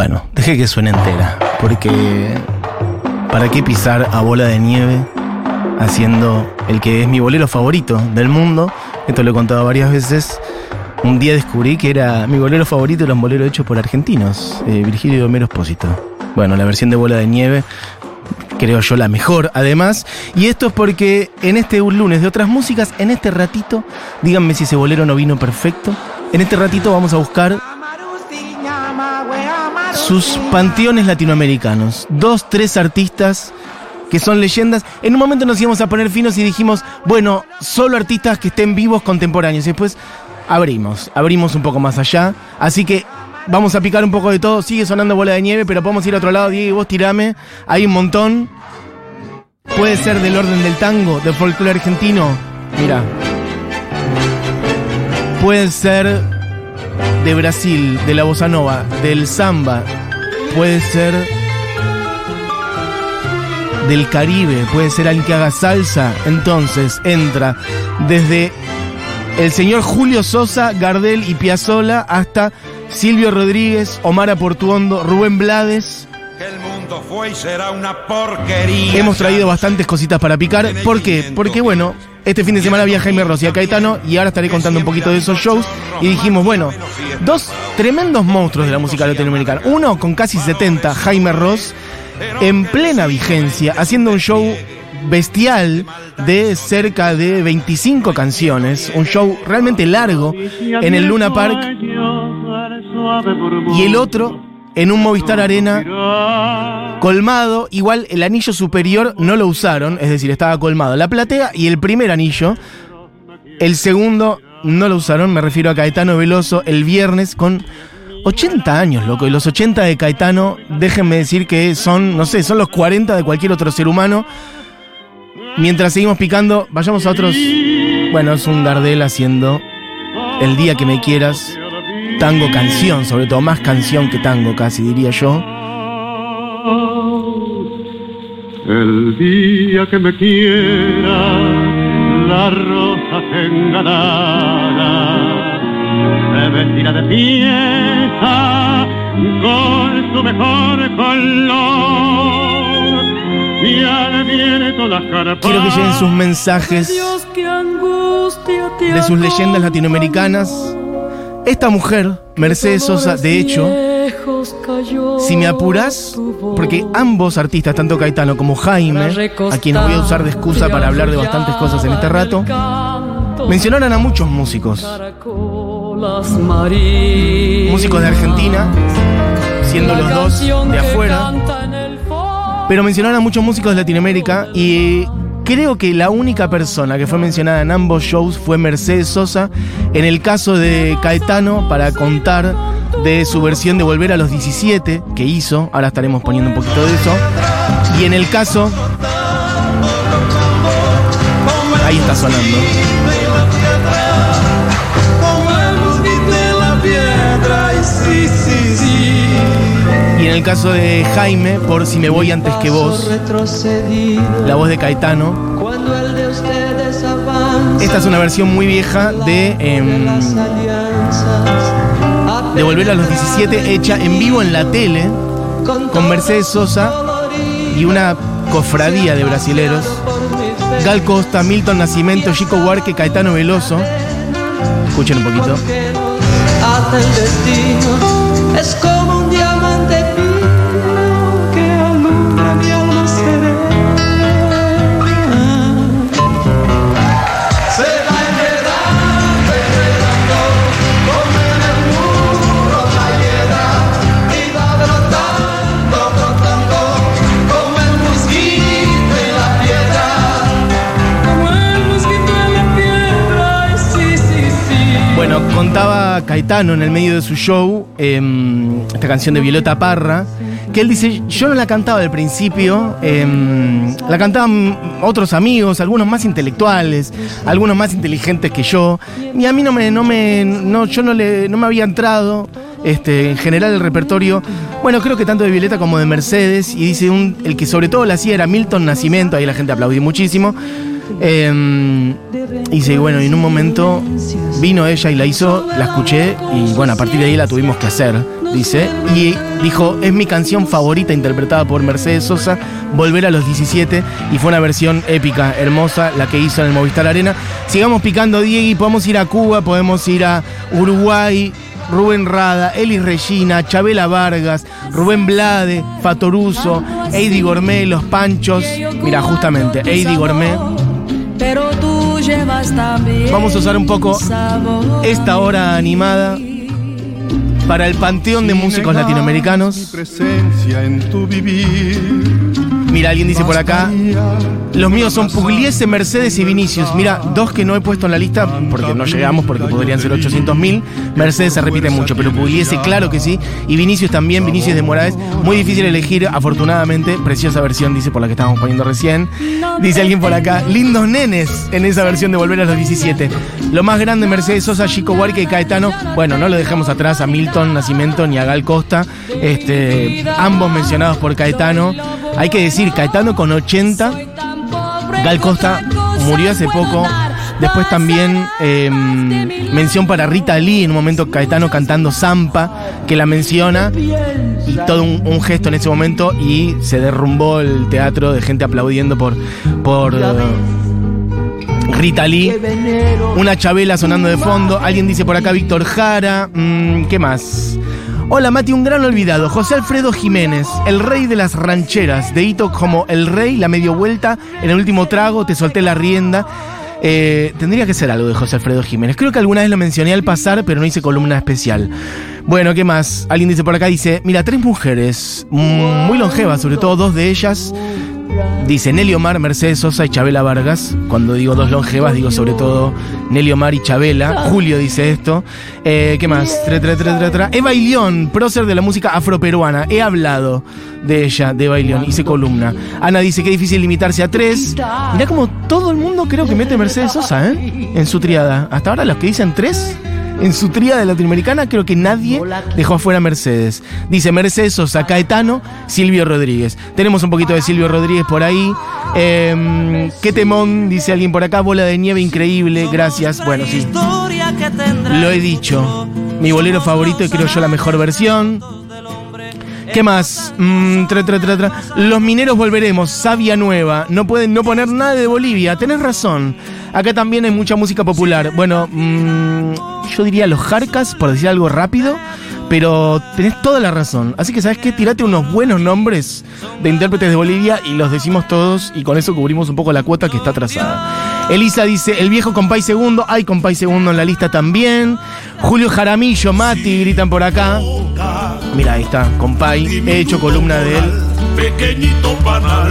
Bueno, dejé que suene entera, porque ¿para qué pisar a bola de nieve haciendo el que es mi bolero favorito del mundo? Esto lo he contado varias veces. Un día descubrí que era mi bolero favorito, era un bolero hecho por argentinos, eh, Virgilio Homero Espósito. Bueno, la versión de bola de nieve creo yo la mejor además. Y esto es porque en este lunes de otras músicas, en este ratito, díganme si ese bolero no vino perfecto, en este ratito vamos a buscar sus panteones latinoamericanos. Dos, tres artistas que son leyendas. En un momento nos íbamos a poner finos y dijimos, bueno, solo artistas que estén vivos contemporáneos. Y después abrimos, abrimos un poco más allá. Así que vamos a picar un poco de todo. Sigue sonando bola de nieve, pero podemos ir a otro lado. Diego, vos tirame. Hay un montón. Puede ser del orden del tango, del folclore argentino. Mira. Puede ser de Brasil, de la bossa nova, del samba. Puede ser del Caribe. Puede ser alguien que haga salsa. Entonces entra desde el señor Julio Sosa, Gardel y Piazzola hasta Silvio Rodríguez, Omar Portuondo, Rubén Blades. El mundo fue y será una porquería. Hemos traído bastantes cositas para picar. ¿Por qué? Porque bueno, este fin de semana había Jaime Ross y a Caetano y ahora estaré contando un poquito de esos shows. Y dijimos, bueno, dos tremendos monstruos de la música latinoamericana. Uno con casi 70, Jaime Ross, en plena vigencia, haciendo un show bestial de cerca de 25 canciones, un show realmente largo en el Luna Park y el otro en un Movistar Arena colmado, igual el anillo superior no lo usaron, es decir, estaba colmado la platea y el primer anillo, el segundo no lo usaron, me refiero a Caetano Veloso el viernes con 80 años, loco, y los 80 de Caetano, déjenme decir que son, no sé, son los 40 de cualquier otro ser humano. Mientras seguimos picando, vayamos a otros. Bueno, es un Gardel haciendo El día que me quieras. Tango canción, sobre todo más canción que tango, casi diría yo. El día que me quiera, la rosa enganada se vestirá de fiesta con su mejor color y al viento las Quiero que lleguen sus mensajes de sus leyendas latinoamericanas. Esta mujer, Mercedes Sosa, de hecho, si me apuras, porque ambos artistas, tanto Caetano como Jaime, a quienes voy a usar de excusa para hablar de bastantes cosas en este rato, mencionaron a muchos músicos. Músicos de Argentina, siendo los dos de afuera. Pero mencionaron a muchos músicos de Latinoamérica y creo que la única persona que fue mencionada en ambos shows fue Mercedes Sosa. En el caso de Caetano, para contar de su versión de Volver a los 17 que hizo, ahora estaremos poniendo un poquito de eso. Y en el caso... Ahí está sonando. En el caso de Jaime, por Si me voy antes que vos, la voz de Caetano. Esta es una versión muy vieja de, em, de Volver a los 17, hecha en vivo en la tele, con Mercedes Sosa y una cofradía de brasileros. Gal Costa, Milton Nacimiento, Chico Huarque, Caetano Veloso. Escuchen un poquito. Es como Bueno, contaba Caetano en el medio de su show, em, esta canción de Violeta Parra, que él dice, yo no la cantaba al principio, em, la cantaban otros amigos, algunos más intelectuales, algunos más inteligentes que yo, y a mí no me, no me, no, yo no le, no me había entrado, este, en general el repertorio, bueno, creo que tanto de Violeta como de Mercedes, y dice, el que sobre todo la hacía era Milton Nacimiento, ahí la gente aplaudió muchísimo, Em, y dice, bueno, en un momento vino ella y la hizo, la escuché y bueno, a partir de ahí la tuvimos que hacer. dice. Y dijo, es mi canción favorita interpretada por Mercedes Sosa, Volver a los 17. Y fue una versión épica, hermosa, la que hizo en el Movistar Arena. Sigamos picando, Diego, podemos ir a Cuba, podemos ir a Uruguay. Rubén Rada, Eli Regina, Chabela Vargas, Rubén Blade, Fatoruso, Eddie Gourmet, Los Panchos. Mira, justamente, Eddie Gourmet. Pero tú llevas también Vamos a usar un poco esta hora animada para el panteón de músicos Mi latinoamericanos. presencia en tu vivir. Mira, alguien dice por acá, los míos son Pugliese, Mercedes y Vinicius. Mira, dos que no he puesto en la lista porque no llegamos, porque podrían ser 800.000. Mercedes se repite mucho, pero Pugliese claro que sí. Y Vinicius también, Vinicius de Moraes. Muy difícil elegir, afortunadamente. Preciosa versión, dice, por la que estábamos poniendo recién. Dice alguien por acá, lindos nenes en esa versión de Volver a los 17. Lo más grande, Mercedes Sosa, Chico Huarque y Caetano. Bueno, no lo dejamos atrás a Milton Nacimiento ni a Gal Costa. Este, ambos mencionados por Caetano. Hay que decir, Caetano con 80, Gal Costa murió hace poco. Después también eh, mención para Rita Lee, en un momento Caetano cantando Zampa, que la menciona, y todo un, gesto en ese momento, y se derrumbó el teatro de gente aplaudiendo por, por Rita Lee. Una chabela sonando de fondo. Alguien dice por acá Víctor Jara. Mm, ¿Qué más? Hola Mati, un gran olvidado. José Alfredo Jiménez, el rey de las rancheras. De hito como el rey, la medio vuelta, en el último trago, te solté la rienda. Eh, tendría que ser algo de José Alfredo Jiménez. Creo que alguna vez lo mencioné al pasar, pero no hice columna especial. Bueno, ¿qué más? Alguien dice por acá, dice, mira, tres mujeres, mm, muy longevas, sobre todo dos de ellas. Dice Nelly Omar, Mercedes Sosa y Chabela Vargas. Cuando digo dos longevas, digo sobre todo Nelly Omar y Chabela. Julio dice esto. Eh, ¿Qué más? Tra, tra, tra, tra, tra. Eva Ilión, prócer de la música afroperuana. He hablado de ella, de Eva Ilión. Hice columna. Ana dice que difícil limitarse a tres. Mirá como todo el mundo creo que mete Mercedes Sosa, ¿eh? En su triada. Hasta ahora los que dicen tres. En su tríada latinoamericana creo que nadie dejó afuera a Mercedes. Dice Mercedes Sosa, Caetano, Silvio Rodríguez. Tenemos un poquito de Silvio Rodríguez por ahí. Eh, qué temón, dice alguien por acá. Bola de nieve increíble, gracias. Bueno, sí. Lo he dicho. Mi bolero favorito y creo yo la mejor versión. ¿Qué más? Mm, tra, tra, tra, tra. Los mineros volveremos, Sabia Nueva. No pueden no poner nada de Bolivia. Tenés razón. Acá también hay mucha música popular. Bueno, mm, yo diría los Jarcas, por decir algo rápido. Pero tenés toda la razón. Así que, ¿sabes qué? Tirate unos buenos nombres de intérpretes de Bolivia y los decimos todos. Y con eso cubrimos un poco la cuota que está trazada. Elisa dice: El viejo compay segundo. Hay compay segundo en la lista también. Julio Jaramillo, Mati, gritan por acá. Mira, ahí está, compay. He hecho columna de él. Pequeñito panal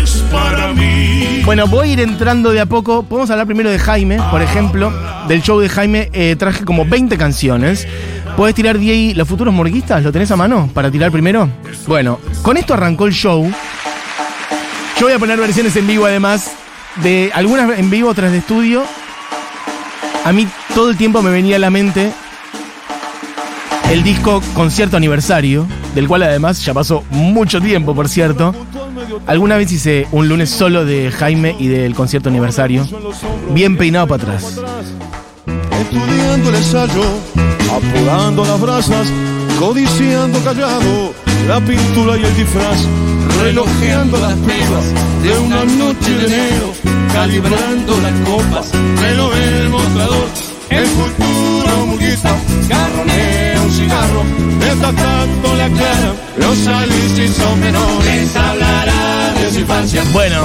es para mí. Bueno, voy a ir entrando de a poco. Podemos hablar primero de Jaime, por ejemplo. Del show de Jaime eh, traje como 20 canciones. ¿Puedes tirar DI los futuros morguistas? ¿Lo tenés a mano para tirar primero? Bueno, con esto arrancó el show. Yo voy a poner versiones en vivo además. De algunas en vivo, otras de estudio. A mí todo el tiempo me venía a la mente el disco Concierto Aniversario, del cual además ya pasó mucho tiempo, por cierto. Alguna vez hice un lunes solo de Jaime y del concierto aniversario. Bien peinado para atrás. Estudiando el ensayo, apurando las brasas, codiciando callado la pintura y el disfraz, relojeando las pibas de una noche de enero, calibrando las copas, reloj el mostrador, el futuro murguista, garronea un cigarro, destacando la clara, los alicis son menores, hablará de su infancia. Bueno,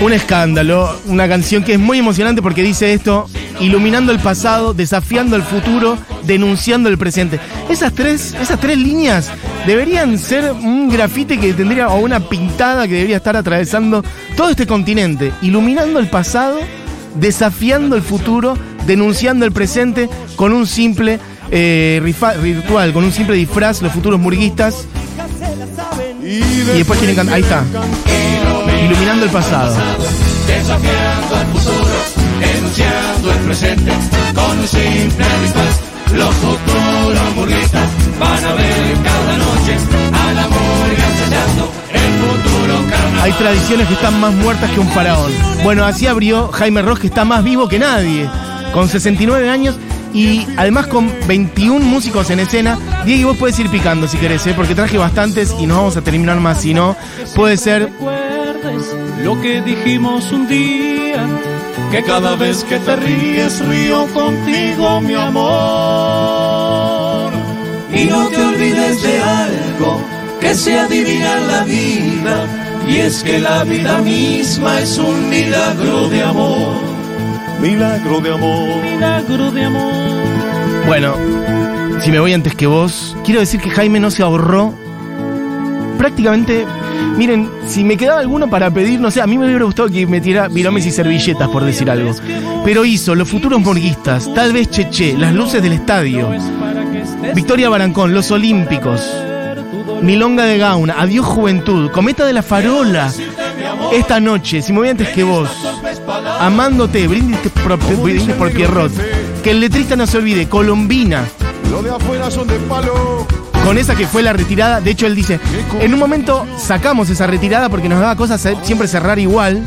un escándalo, una canción que es muy emocionante porque dice esto, iluminando el pasado, desafiando el futuro, denunciando el presente. Esas tres, esas tres líneas deberían ser un grafite que tendría, o una pintada que debería estar atravesando todo este continente, iluminando el pasado, desafiando el futuro, denunciando el presente con un simple eh, rifa- ritual, con un simple disfraz, los futuros murguistas. Y después quieren cantar, ahí está, iluminando el pasado. Desafiando al futuro, denunciando el presente, con un simple disfraz. Los futuros burguistas van a ver cada noche a la murga ensayando el futuro carnaval. Hay tradiciones que están más muertas que un faraón. Bueno, así abrió Jaime Ross, que está más vivo que nadie, con 69 años. Y además con 21 músicos en escena, Diego, vos puedes ir picando si querés, ¿eh? porque traje bastantes y no vamos a terminar más. Si no, puede ser lo que dijimos un día, que cada vez que te ríes río contigo, mi amor. Y no te olvides de algo que se adivina en la vida, y es que la vida misma es un milagro de amor. Milagro de amor. Milagro de amor. Bueno, si me voy antes que vos, quiero decir que Jaime no se ahorró prácticamente. Miren, si me quedaba alguno para pedir, no sé, a mí me hubiera gustado que metiera viromes y servilletas, por decir algo. Pero hizo Los Futuros Morguistas, Tal vez Cheche, Las Luces del Estadio, Victoria Barancón, Los Olímpicos, Milonga de Gauna, Adiós Juventud, Cometa de la Farola, Esta Noche, Si me voy antes que vos, Amándote, Brindis por, brindis por Pierrot, Que el letrista no se olvide, Colombina, Los de afuera son de palo. con esa que fue la retirada. De hecho, él dice, en un momento sacamos esa retirada porque nos daba cosas siempre cerrar igual.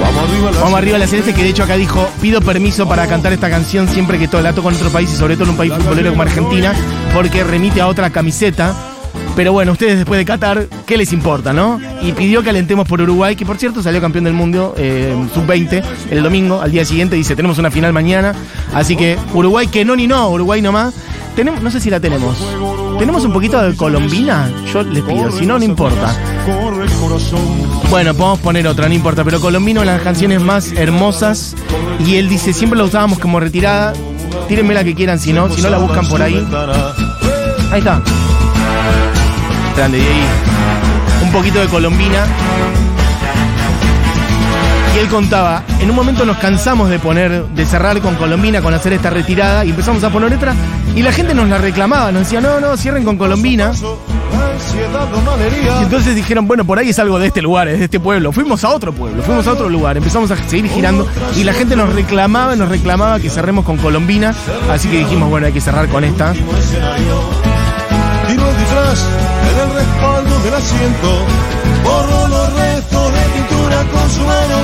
Vamos arriba la Vamos arriba a la celeste, que de hecho acá dijo, pido permiso para cantar esta canción siempre que todo la toco en otro país y sobre todo en un país futbolero como Argentina, porque remite a otra camiseta. Pero bueno, ustedes después de Qatar, ¿qué les importa, no? Y pidió que alentemos por Uruguay, que por cierto salió campeón del mundo eh, sub-20 el domingo, al día siguiente, dice, tenemos una final mañana. Así que Uruguay que no ni no, Uruguay nomás. Tenemos, no sé si la tenemos. ¿Tenemos un poquito de colombina? Yo les pido, si no, no importa. Bueno, podemos poner otra, no importa, pero Colombino las canciones más hermosas y él dice, siempre la usábamos como retirada, tírenme la que quieran, si no, si no la buscan por ahí. Ahí está. Grande, Diego. Un poquito de Colombina. Y él contaba, en un momento nos cansamos de poner, de cerrar con Colombina, con hacer esta retirada, y empezamos a poner letra, y la gente nos la reclamaba, nos decía, no, no, cierren con Colombina. Y entonces dijeron, bueno, por ahí es algo de este lugar, es de este pueblo. Fuimos a otro pueblo, fuimos a otro lugar, empezamos a seguir girando y la gente nos reclamaba, nos reclamaba que cerremos con Colombina. Así que dijimos, bueno, hay que cerrar con esta. Disfraz en el respaldo del asiento. Borró los restos de pintura con su mano.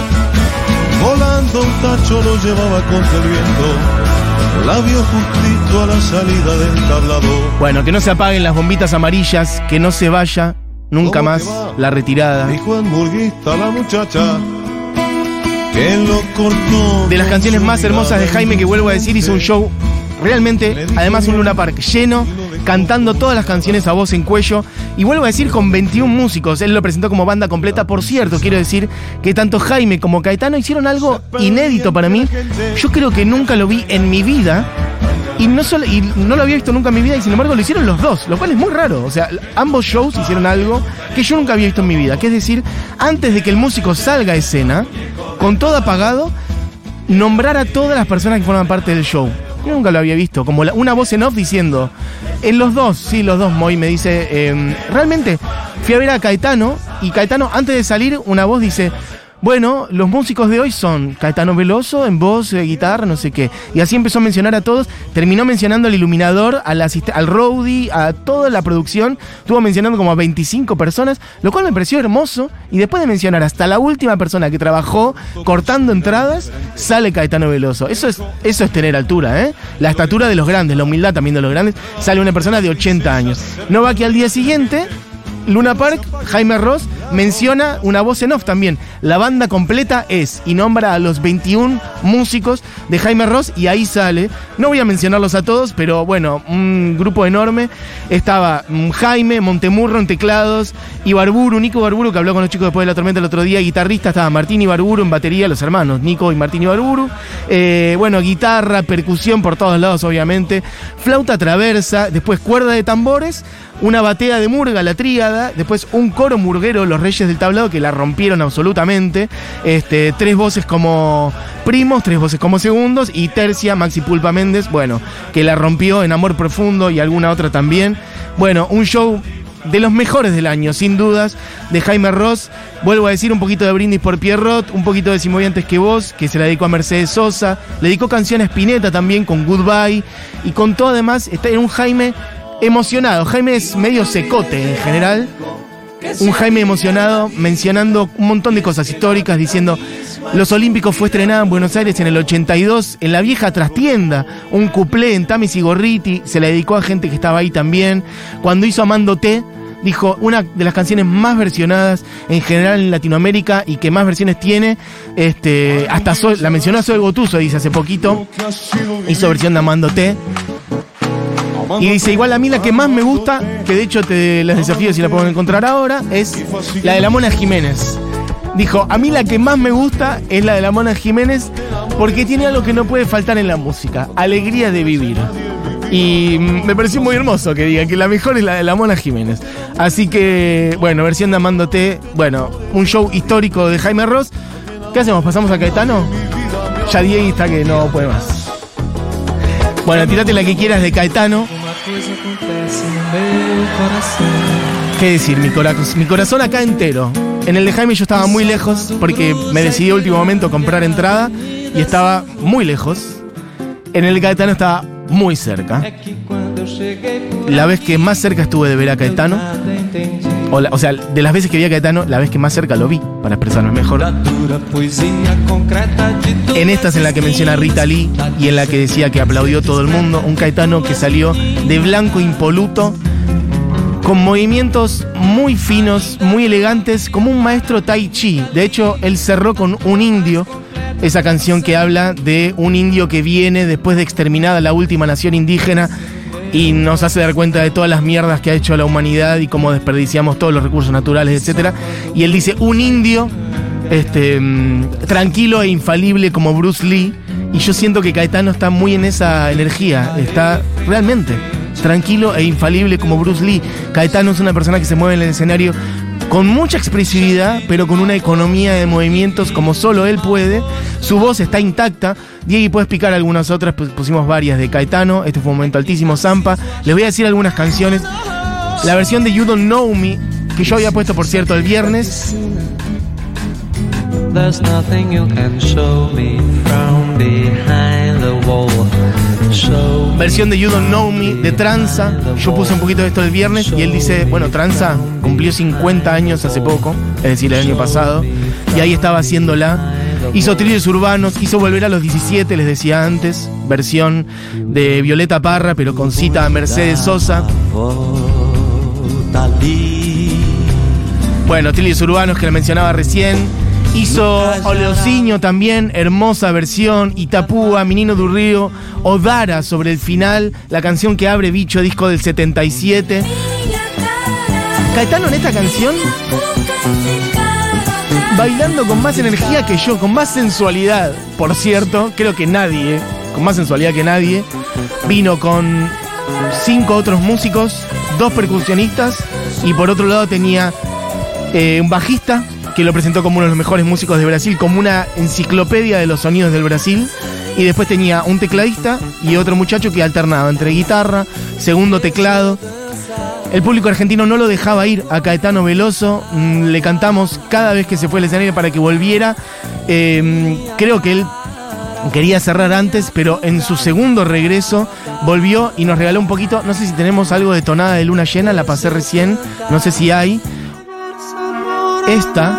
Volando un tacho lo llevaba contra el viento. La vio justito a la salida del tablado. Bueno, que no se apaguen las bombitas amarillas, que no se vaya nunca ¿Cómo más la retirada. Dijo la muchacha. Que lo cortó. De las canciones más hermosas de Jaime, que vuelvo a decir, hizo un show realmente, además un Luna Park lleno, cantando todas las canciones a voz en cuello. Y vuelvo a decir, con 21 músicos. Él lo presentó como banda completa. Por cierto, quiero decir que tanto Jaime como Caetano hicieron algo inédito para mí. Yo creo que nunca lo vi en mi vida. Y no, solo, y no lo había visto nunca en mi vida y sin embargo lo hicieron los dos, lo cual es muy raro. O sea, ambos shows hicieron algo que yo nunca había visto en mi vida. Que es decir, antes de que el músico salga a escena, con todo apagado, nombrar a todas las personas que forman parte del show. Yo nunca lo había visto. Como una voz en off diciendo, en los dos, sí, los dos, Moy me dice, eh, realmente fui a ver a Caetano y Caetano antes de salir, una voz dice, bueno, los músicos de hoy son Caetano Veloso en voz, eh, guitarra, no sé qué. Y así empezó a mencionar a todos. Terminó mencionando al iluminador, al, al roadie, a toda la producción. Estuvo mencionando como a 25 personas, lo cual me pareció hermoso. Y después de mencionar hasta la última persona que trabajó cortando entradas, sale Caetano Veloso. Eso es, eso es tener altura, ¿eh? La estatura de los grandes, la humildad también de los grandes. Sale una persona de 80 años. No va que al día siguiente Luna Park, Jaime Ross, menciona una voz en off también. La banda completa es y nombra a los 21 músicos de Jaime Ross y ahí sale. No voy a mencionarlos a todos, pero bueno, un grupo enorme. Estaba mm, Jaime, Montemurro en teclados, Ibarburu, Nico Ibarburu, que habló con los chicos después de la tormenta el otro día, guitarrista, estaba Martín Ibarburu en batería, los hermanos, Nico y Martín Ibarburu. Eh, bueno, guitarra, percusión por todos lados, obviamente. Flauta traversa, después cuerda de tambores una batea de murga, la tríada, después un coro murguero, los Reyes del Tablado, que la rompieron absolutamente, este, tres voces como primos, tres voces como segundos, y tercia, Maxi Pulpa Méndez, bueno, que la rompió en Amor Profundo y alguna otra también. Bueno, un show de los mejores del año, sin dudas, de Jaime Ross. Vuelvo a decir un poquito de Brindis por Pierrot, un poquito de Si voy antes que vos, que se la dedicó a Mercedes Sosa. Le dedicó canción a Spinetta también con Goodbye. Y con todo además, está en un Jaime emocionado. Jaime es medio secote en general. un Jaime emocionado mencionando un montón de cosas históricas, diciendo los Olímpicos fue estrenada en Buenos Aires en el 82, en la vieja trastienda, un cuplé en Tamis y Gorriti, se la dedicó a gente que estaba ahí también. Cuando hizo Amando T, dijo una de las canciones más versionadas en general en Latinoamérica y que más versiones tiene. Este, hasta Zoe- la mencionó Zoe Gotuso, dice hace poquito, hizo versión de Amando T. Y dice, igual a mí la que más me gusta, que de hecho te les desafío si la puedo encontrar ahora, es la de la Mona Jiménez. Dijo, a mí la que más me gusta es la de la Mona Jiménez porque tiene algo que no puede faltar en la música, alegría de vivir. Y me pareció muy hermoso que diga que la mejor es la de la Mona Jiménez. Así que, bueno, versión de Amándote, bueno, un show histórico de Jaime Ross. ¿Qué hacemos? ¿Pasamos a Caetano? Ya Diego está que no puede más. Bueno, tirate la que quieras de Caetano. ¿Qué decir? Mi, cora- mi corazón acá entero. En el de Jaime yo estaba muy lejos porque me decidí a último momento comprar entrada y estaba muy lejos. En el de Caetano estaba muy cerca. La vez que más cerca estuve de ver a Caetano, o, la- o sea, de las veces que vi a Caetano, la vez que más cerca lo vi, para expresarme mejor. En esta es en la que menciona a Rita Lee y en la que decía que aplaudió todo el mundo. Un Caetano que salió de blanco impoluto, con movimientos muy finos, muy elegantes, como un maestro tai chi. De hecho, él cerró con un indio, esa canción que habla de un indio que viene después de exterminada la última nación indígena y nos hace dar cuenta de todas las mierdas que ha hecho la humanidad y cómo desperdiciamos todos los recursos naturales, etc. Y él dice, un indio este, mm, tranquilo e infalible como Bruce Lee. Y yo siento que Caetano está muy en esa energía, está realmente tranquilo e infalible como Bruce Lee. Caetano es una persona que se mueve en el escenario con mucha expresividad, pero con una economía de movimientos como solo él puede. Su voz está intacta. Diego, puedes picar algunas otras, pues pusimos varias de Caetano. Este fue un momento altísimo. Zampa. Les voy a decir algunas canciones. La versión de You Don't Know Me, que yo había puesto, por cierto, el viernes. There's nothing you can show me from behind the wall. Versión de You Don't Know Me, de Tranza. Yo puse un poquito de esto el viernes y él dice, bueno, Tranza cumplió 50 años hace poco, es decir, el año pasado, y ahí estaba haciéndola. Hizo trillos urbanos, hizo volver a los 17, les decía antes, versión de Violeta Parra, pero con cita a Mercedes Sosa. Bueno, trillos urbanos que la mencionaba recién. Hizo Oleociño también, hermosa versión. Itapúa, Menino du Río. Odara sobre el final, la canción que abre Bicho, disco del 77. Caetano en esta canción, bailando con más energía que yo, con más sensualidad, por cierto. Creo que nadie, con más sensualidad que nadie. Vino con cinco otros músicos, dos percusionistas y por otro lado tenía eh, un bajista que lo presentó como uno de los mejores músicos de Brasil, como una enciclopedia de los sonidos del Brasil. Y después tenía un tecladista y otro muchacho que alternaba entre guitarra, segundo teclado. El público argentino no lo dejaba ir a Caetano Veloso. mm, Le cantamos cada vez que se fue al escenario para que volviera. Eh, creo que él quería cerrar antes, pero en su segundo regreso volvió y nos regaló un poquito. No sé si tenemos algo de tonada de luna llena, la pasé recién. No sé si hay. Esta,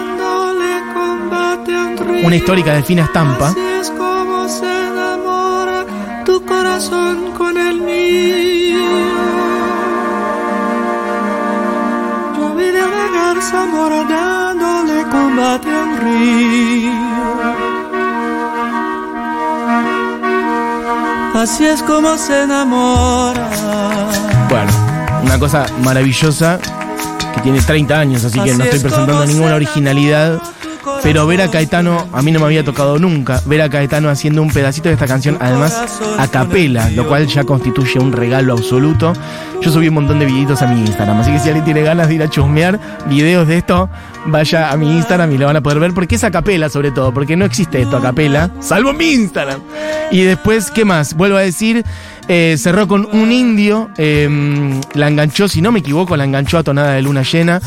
una histórica de fina estampa. Así es como se enamora tu corazón con el mío. Yo vine a negar Zamora dándole combate a un río. Así es como se enamora. Bueno, una cosa maravillosa que tiene 30 años, así que no estoy presentando ninguna originalidad. Pero ver a Caetano, a mí no me había tocado nunca, ver a Caetano haciendo un pedacito de esta canción, además a capela, lo cual ya constituye un regalo absoluto. Yo subí un montón de videitos a mi Instagram, así que si alguien tiene ganas de ir a chusmear videos de esto, vaya a mi Instagram y lo van a poder ver, porque es a capela sobre todo, porque no existe esto a capela, salvo mi Instagram. Y después, ¿qué más? Vuelvo a decir, eh, cerró con un indio, eh, la enganchó, si no me equivoco, la enganchó a tonada de luna llena.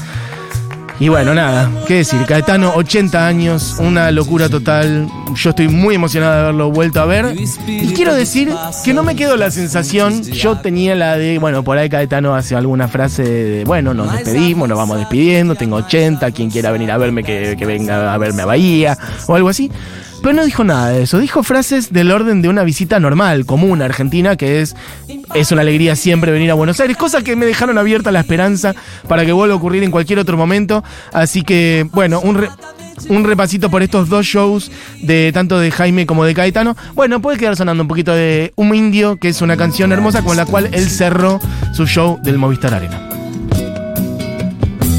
Y bueno, nada, qué decir, Caetano, 80 años, una locura total. Yo estoy muy emocionado de haberlo vuelto a ver. Y quiero decir que no me quedó la sensación, yo tenía la de, bueno, por ahí Caetano hace alguna frase de, bueno, nos despedimos, nos vamos despidiendo, tengo 80, quien quiera venir a verme, que, que venga a verme a Bahía, o algo así. Pero no dijo nada de eso, dijo frases del orden de una visita normal, común a Argentina, que es, es una alegría siempre venir a Buenos Aires, cosa que me dejaron abierta la esperanza para que vuelva a ocurrir en cualquier otro momento. Así que, bueno, un, un repasito por estos dos shows de tanto de Jaime como de Caetano. Bueno, puede quedar sonando un poquito de Un Indio, que es una canción hermosa con la cual él cerró su show del Movistar Arena.